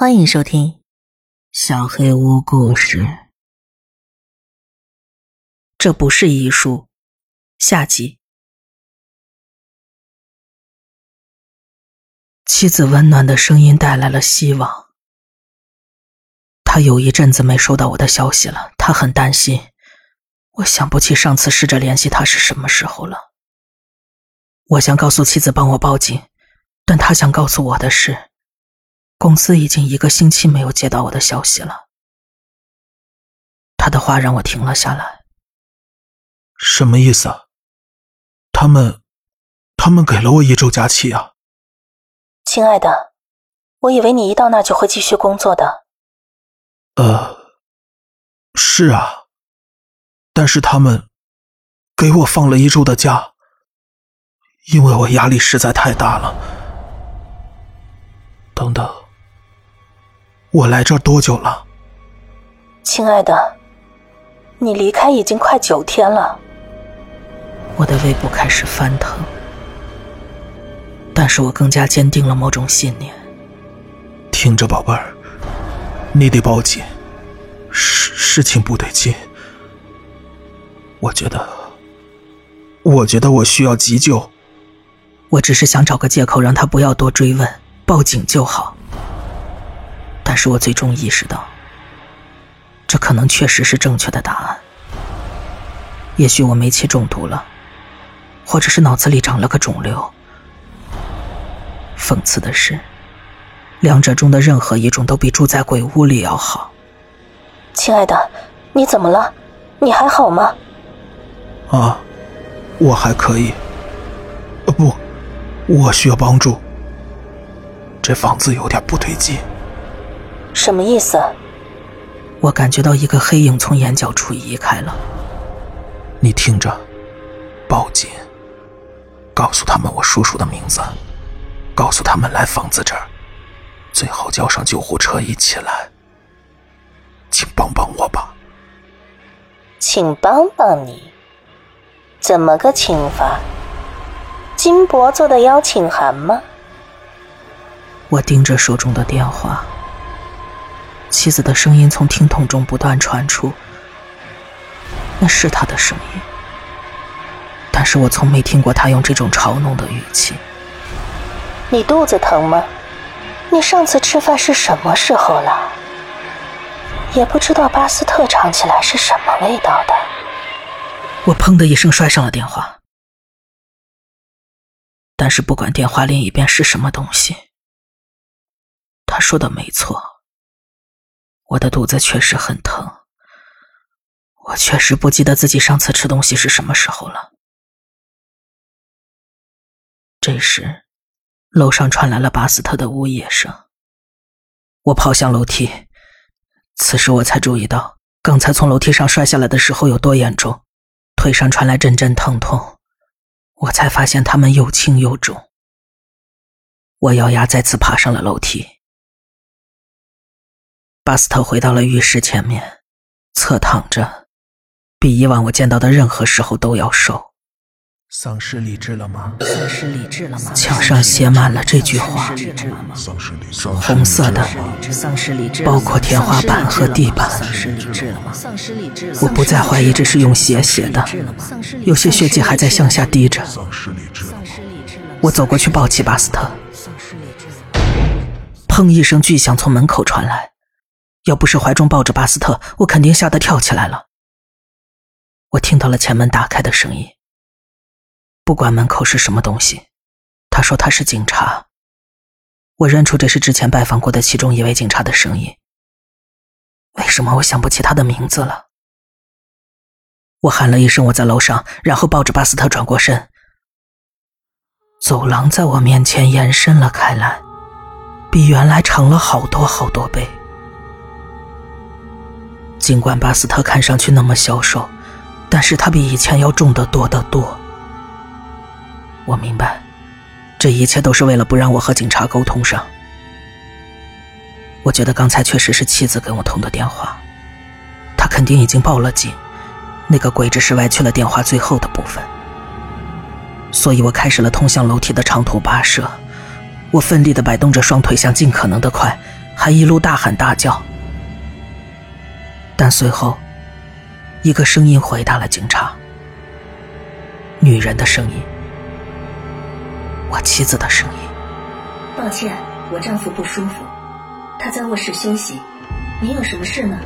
欢迎收听《小黑屋故事》。这不是遗书，下集。妻子温暖的声音带来了希望。他有一阵子没收到我的消息了，他很担心。我想不起上次试着联系他是什么时候了。我想告诉妻子帮我报警，但他想告诉我的是。公司已经一个星期没有接到我的消息了。他的话让我停了下来。什么意思？他们，他们给了我一周假期啊。亲爱的，我以为你一到那就会继续工作的。呃，是啊，但是他们给我放了一周的假，因为我压力实在太大了。等等。我来这多久了，亲爱的？你离开已经快九天了。我的胃部开始翻腾，但是我更加坚定了某种信念。听着，宝贝儿，你得报警，事事情不对劲。我觉得，我觉得我需要急救。我只是想找个借口让他不要多追问，报警就好。但是我最终意识到，这可能确实是正确的答案。也许我煤气中毒了，或者是脑子里长了个肿瘤。讽刺的是，两者中的任何一种都比住在鬼屋里要好。亲爱的，你怎么了？你还好吗？啊，我还可以。呃，不，我需要帮助。这房子有点不对劲。什么意思？我感觉到一个黑影从眼角处移开了。你听着，报警，告诉他们我叔叔的名字，告诉他们来房子这儿，最好叫上救护车一起来。请帮帮我吧。请帮帮你？怎么个请法？金箔做的邀请函吗？我盯着手中的电话。妻子的声音从听筒中不断传出，那是他的声音，但是我从没听过他用这种嘲弄的语气。你肚子疼吗？你上次吃饭是什么时候了？也不知道巴斯特尝起来是什么味道的。我砰的一声摔上了电话，但是不管电话另一边是什么东西，他说的没错。我的肚子确实很疼，我确实不记得自己上次吃东西是什么时候了。这时，楼上传来了巴斯特的呜咽声。我跑向楼梯，此时我才注意到，刚才从楼梯上摔下来的时候有多严重，腿上传来阵阵疼痛，我才发现他们又轻又重。我咬牙再次爬上了楼梯。巴斯特回到了浴室前面，侧躺着，比以往我见到的任何时候都要瘦。丧失理智了吗？丧失理智了吗？墙上写满了这句话，红色的，包括天花板和地板。我不再怀疑这是用血写的，有些血迹还在向下滴着。我走过去抱起巴斯特，砰一声巨响从门口传来。要不是怀中抱着巴斯特，我肯定吓得跳起来了。我听到了前门打开的声音。不管门口是什么东西，他说他是警察。我认出这是之前拜访过的其中一位警察的声音。为什么我想不起他的名字了？我喊了一声我在楼上，然后抱着巴斯特转过身。走廊在我面前延伸了开来，比原来长了好多好多倍。尽管巴斯特看上去那么消瘦，但是他比以前要重得多得多。我明白，这一切都是为了不让我和警察沟通上。我觉得刚才确实是妻子跟我通的电话，他肯定已经报了警，那个鬼只是歪曲了电话最后的部分。所以我开始了通向楼梯的长途跋涉，我奋力的摆动着双腿，想尽可能的快。还一路大喊大叫。但随后，一个声音回答了警察，女人的声音，我妻子的声音。抱歉，我丈夫不舒服，他在卧室休息。您有什么事吗？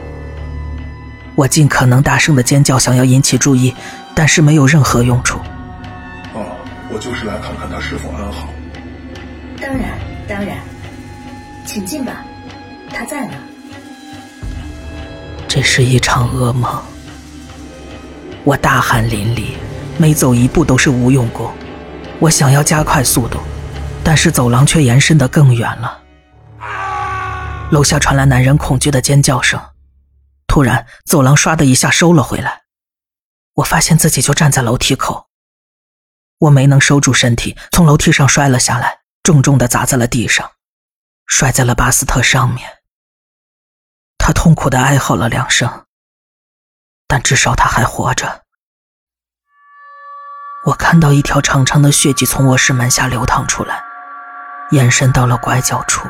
我尽可能大声的尖叫，想要引起注意，但是没有任何用处。哦，我就是来看看他是否安好。当然，当然，请进吧，他在呢。这是一场噩梦。我大汗淋漓，每走一步都是无用功。我想要加快速度，但是走廊却延伸的更远了。楼下传来男人恐惧的尖叫声，突然，走廊唰的一下收了回来。我发现自己就站在楼梯口，我没能收住身体，从楼梯上摔了下来，重重的砸在了地上，摔在了巴斯特上面。他痛苦的哀嚎了两声，但至少他还活着。我看到一条长长的血迹从卧室门下流淌出来，延伸到了拐角处。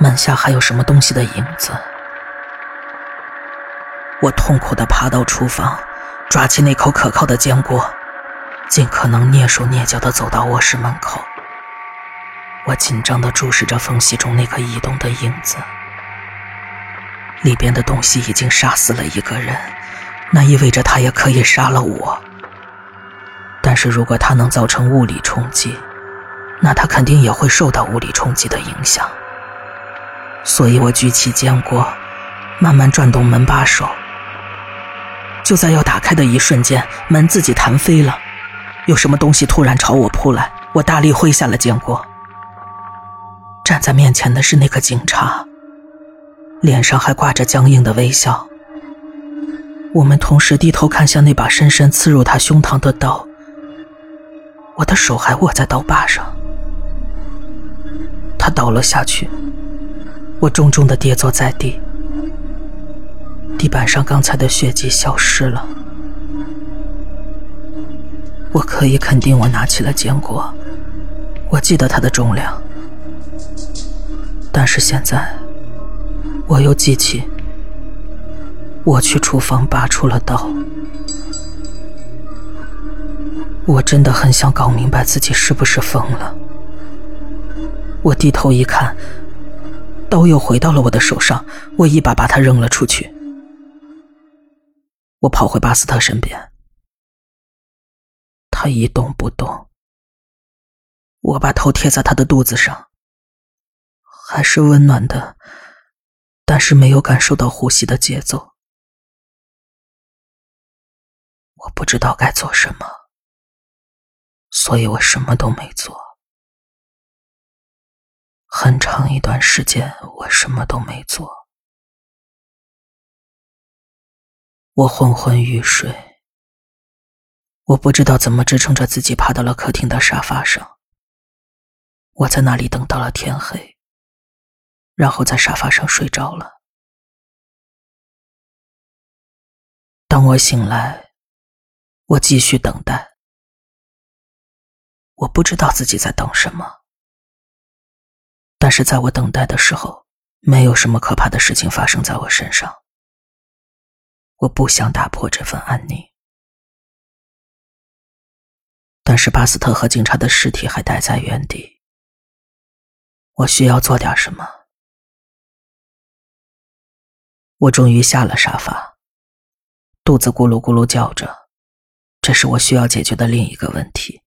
门下还有什么东西的影子？我痛苦的爬到厨房，抓起那口可靠的煎锅，尽可能蹑手蹑脚的走到卧室门口。我紧张的注视着缝隙中那个移动的影子，里边的东西已经杀死了一个人，那意味着他也可以杀了我。但是如果他能造成物理冲击，那他肯定也会受到物理冲击的影响。所以我举起煎锅，慢慢转动门把手。就在要打开的一瞬间，门自己弹飞了，有什么东西突然朝我扑来，我大力挥下了煎锅。站在面前的是那个警察，脸上还挂着僵硬的微笑。我们同时低头看向那把深深刺入他胸膛的刀，我的手还握在刀把上。他倒了下去。我重重的跌坐在地，地板上刚才的血迹消失了。我可以肯定，我拿起了坚果，我记得它的重量。但是现在，我又记起，我去厨房拔出了刀。我真的很想搞明白自己是不是疯了。我低头一看。刀又回到了我的手上，我一把把它扔了出去。我跑回巴斯特身边，他一动不动。我把头贴在他的肚子上，还是温暖的，但是没有感受到呼吸的节奏。我不知道该做什么，所以我什么都没做。很长一段时间，我什么都没做。我昏昏欲睡，我不知道怎么支撑着自己爬到了客厅的沙发上。我在那里等到了天黑，然后在沙发上睡着了。当我醒来，我继续等待。我不知道自己在等什么。但是在我等待的时候，没有什么可怕的事情发生在我身上。我不想打破这份安宁，但是巴斯特和警察的尸体还待在原地。我需要做点什么。我终于下了沙发，肚子咕噜咕噜叫着，这是我需要解决的另一个问题。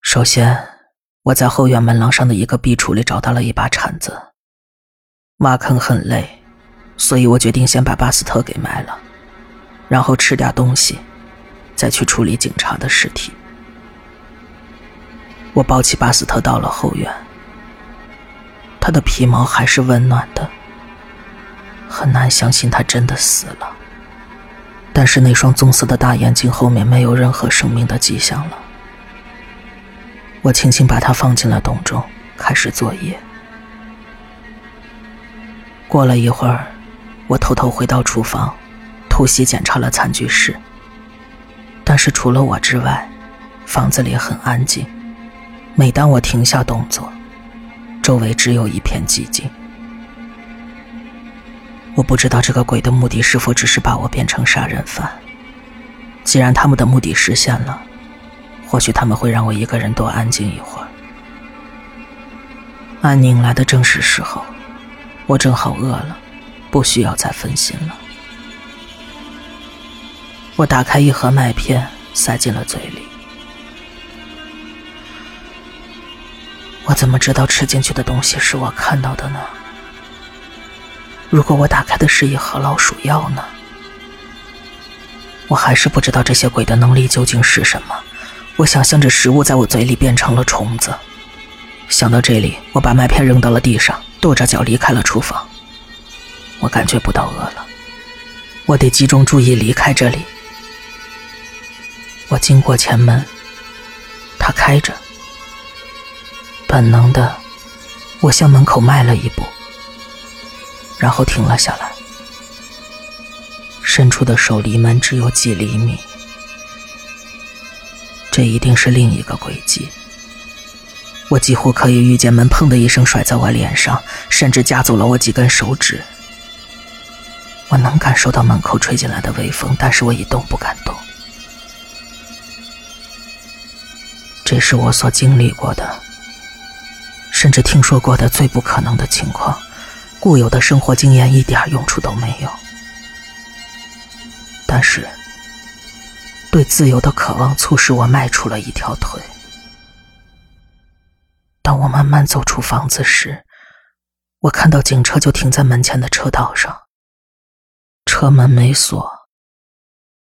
首先。我在后院门廊上的一个壁橱里找到了一把铲子。挖坑很累，所以我决定先把巴斯特给埋了，然后吃点东西，再去处理警察的尸体。我抱起巴斯特到了后院，他的皮毛还是温暖的，很难相信他真的死了。但是那双棕色的大眼睛后面没有任何生命的迹象了。我轻轻把它放进了洞中，开始作业。过了一会儿，我偷偷回到厨房，突袭检查了餐具室。但是除了我之外，房子里很安静。每当我停下动作，周围只有一片寂静。我不知道这个鬼的目的是否只是把我变成杀人犯。既然他们的目的实现了，或许他们会让我一个人多安静一会儿。安宁来的正是时候，我正好饿了，不需要再分心了。我打开一盒麦片，塞进了嘴里。我怎么知道吃进去的东西是我看到的呢？如果我打开的是一盒老鼠药呢？我还是不知道这些鬼的能力究竟是什么。我想象着食物在我嘴里变成了虫子。想到这里，我把麦片扔到了地上，跺着脚离开了厨房。我感觉不到饿了，我得集中注意离开这里。我经过前门，它开着。本能的，我向门口迈了一步，然后停了下来，伸出的手离门只有几厘米。这一定是另一个轨迹。我几乎可以预见门砰的一声甩在我脸上，甚至夹走了我几根手指。我能感受到门口吹进来的微风，但是我一动不敢动。这是我所经历过的。甚至听说过的最不可能的情况，固有的生活经验一点用处都没有。但是，对自由的渴望促使我迈出了一条腿。当我慢慢走出房子时，我看到警车就停在门前的车道上，车门没锁，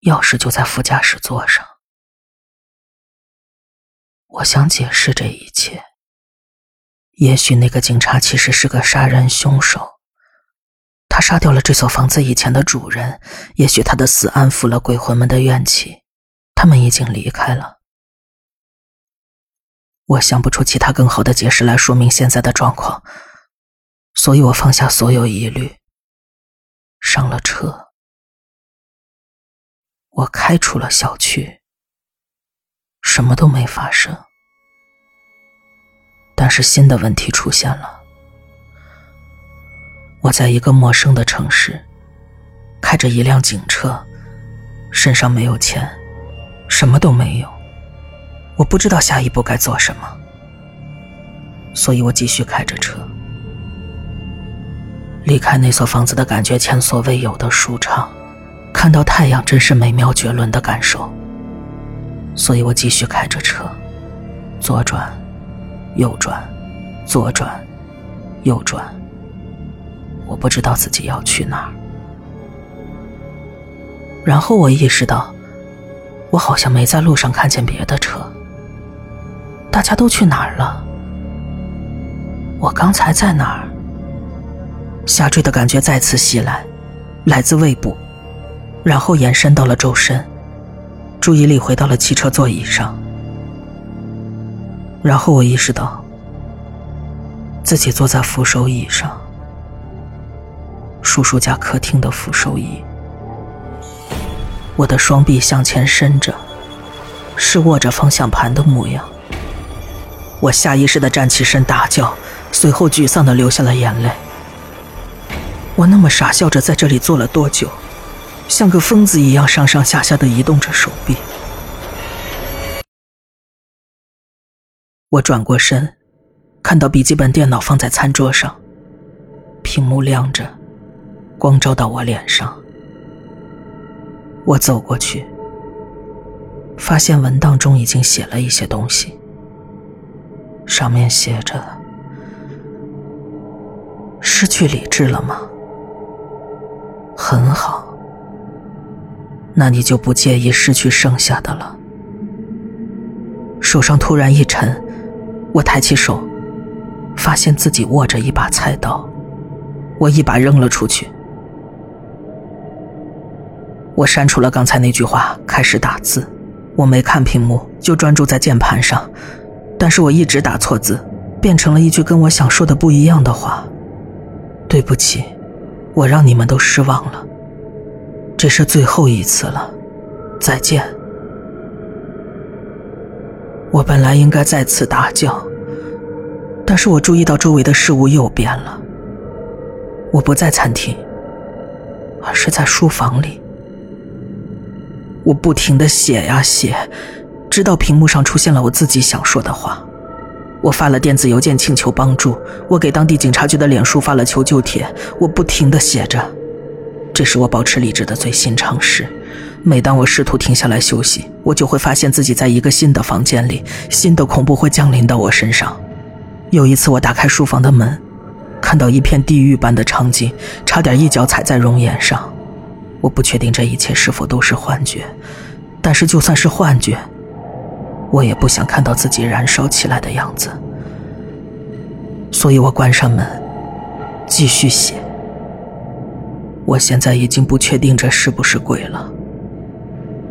钥匙就在副驾驶座上。我想解释这一切。也许那个警察其实是个杀人凶手，他杀掉了这所房子以前的主人。也许他的死安抚了鬼魂们的怨气，他们已经离开了。我想不出其他更好的解释来说明现在的状况，所以我放下所有疑虑，上了车。我开出了小区，什么都没发生。但是新的问题出现了。我在一个陌生的城市，开着一辆警车，身上没有钱，什么都没有。我不知道下一步该做什么，所以我继续开着车。离开那所房子的感觉前所未有的舒畅，看到太阳真是美妙绝伦的感受。所以我继续开着车，左转。右转，左转，右转。我不知道自己要去哪儿。然后我意识到，我好像没在路上看见别的车。大家都去哪儿了？我刚才在哪儿？下坠的感觉再次袭来，来自胃部，然后延伸到了周身，注意力回到了汽车座椅上。然后我意识到，自己坐在扶手椅上，叔叔家客厅的扶手椅。我的双臂向前伸着，是握着方向盘的模样。我下意识的站起身大叫，随后沮丧的流下了眼泪。我那么傻笑着在这里坐了多久，像个疯子一样上上下下的移动着手臂。我转过身，看到笔记本电脑放在餐桌上，屏幕亮着，光照到我脸上。我走过去，发现文档中已经写了一些东西，上面写着：“失去理智了吗？很好，那你就不介意失去剩下的了。”手上突然一沉。我抬起手，发现自己握着一把菜刀，我一把扔了出去。我删除了刚才那句话，开始打字。我没看屏幕，就专注在键盘上，但是我一直打错字，变成了一句跟我想说的不一样的话。对不起，我让你们都失望了。这是最后一次了，再见。我本来应该再次大叫，但是我注意到周围的事物又变了。我不在餐厅，而是在书房里。我不停的写呀写，直到屏幕上出现了我自己想说的话。我发了电子邮件请求帮助，我给当地警察局的脸书发了求救帖。我不停的写着，这是我保持理智的最新尝试。每当我试图停下来休息，我就会发现自己在一个新的房间里，新的恐怖会降临到我身上。有一次，我打开书房的门，看到一片地狱般的场景，差点一脚踩在熔岩上。我不确定这一切是否都是幻觉，但是就算是幻觉。我也不想看到自己燃烧起来的样子，所以我关上门，继续写。我现在已经不确定这是不是鬼了。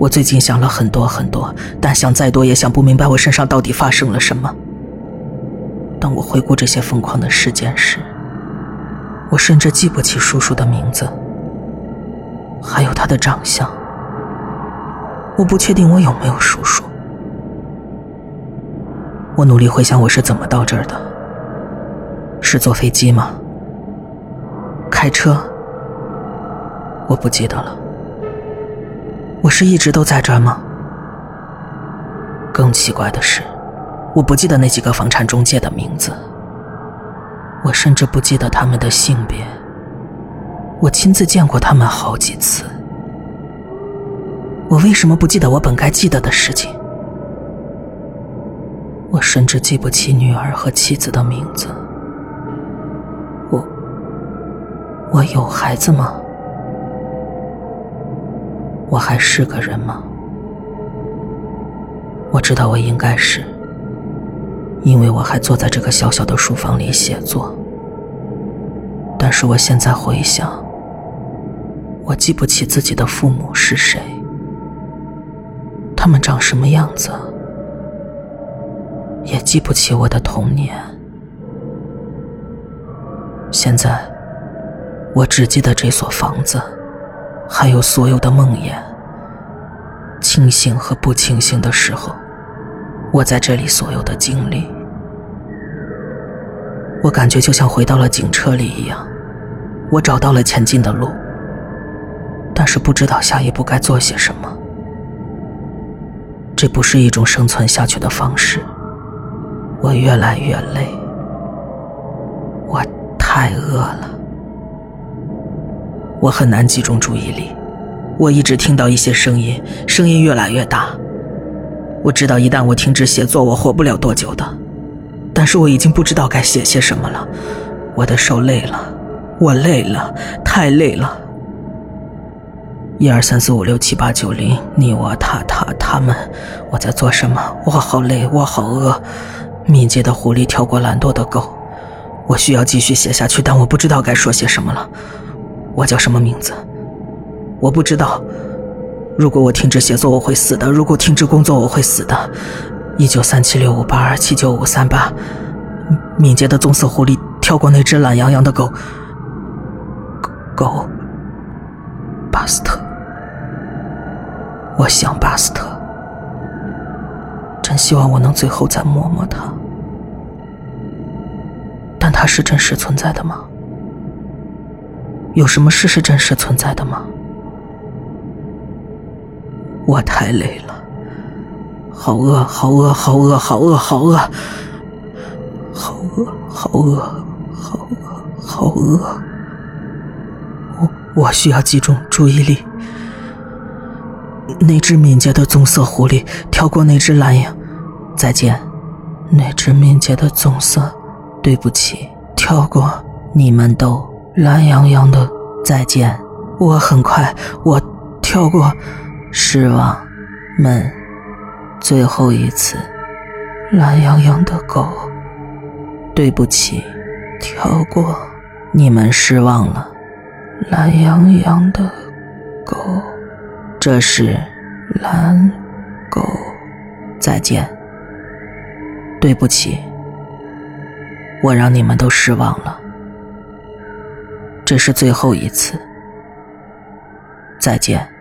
我最近想了很多很多，但想再多也想不明白我身上到底发生了什么。当我回顾这些疯狂的事件时，我甚至记不起叔叔的名字，还有他的长相。我不确定我有没有叔叔。我努力回想我是怎么到这儿的，是坐飞机吗？开车？我不记得了。我是一直都在这儿吗？更奇怪的是，我不记得那几个房产中介的名字，我甚至不记得他们的性别。我亲自见过他们好几次，我为什么不记得我本该记得的事情？我甚至记不起女儿和妻子的名字。我，我有孩子吗？我还是个人吗？我知道我应该是，因为我还坐在这个小小的书房里写作。但是我现在回想，我记不起自己的父母是谁，他们长什么样子。也记不起我的童年。现在，我只记得这所房子，还有所有的梦魇。清醒和不清醒的时候，我在这里所有的经历，我感觉就像回到了警车里一样。我找到了前进的路，但是不知道下一步该做些什么。这不是一种生存下去的方式。我越来越累，我太饿了，我很难集中注意力。我一直听到一些声音，声音越来越大。我知道一旦我停止写作，我活不了多久的。但是我已经不知道该写些什么了。我的手累了，我累了，太累了。一二三四五六七八九零，你我他他他们，我在做什么？我好累，我好饿。敏捷的狐狸跳过懒惰的狗，我需要继续写下去，但我不知道该说些什么了。我叫什么名字？我不知道。如果我停止写作，我会死的；如果停止工作，我会死的。一九三七六五八二七九五三八。敏捷的棕色狐狸跳过那只懒洋洋的狗。狗。巴斯特。我想巴斯特。真希望我能最后再摸摸他，但他是真实存在的吗？有什么事是真实存在的吗？我太累了，好饿，好饿，好饿，好饿，好饿，好饿，好饿，好饿，好饿。我我需要集中注意力。那只敏捷的棕色狐狸跳过那只蓝羊，再见。那只敏捷的棕色，对不起，跳过。你们都懒洋洋的，再见。我很快，我跳过。失望，们，最后一次。懒洋洋的狗，对不起，跳过。你们失望了。懒洋洋的狗。这是蓝狗，再见。对不起，我让你们都失望了。这是最后一次，再见。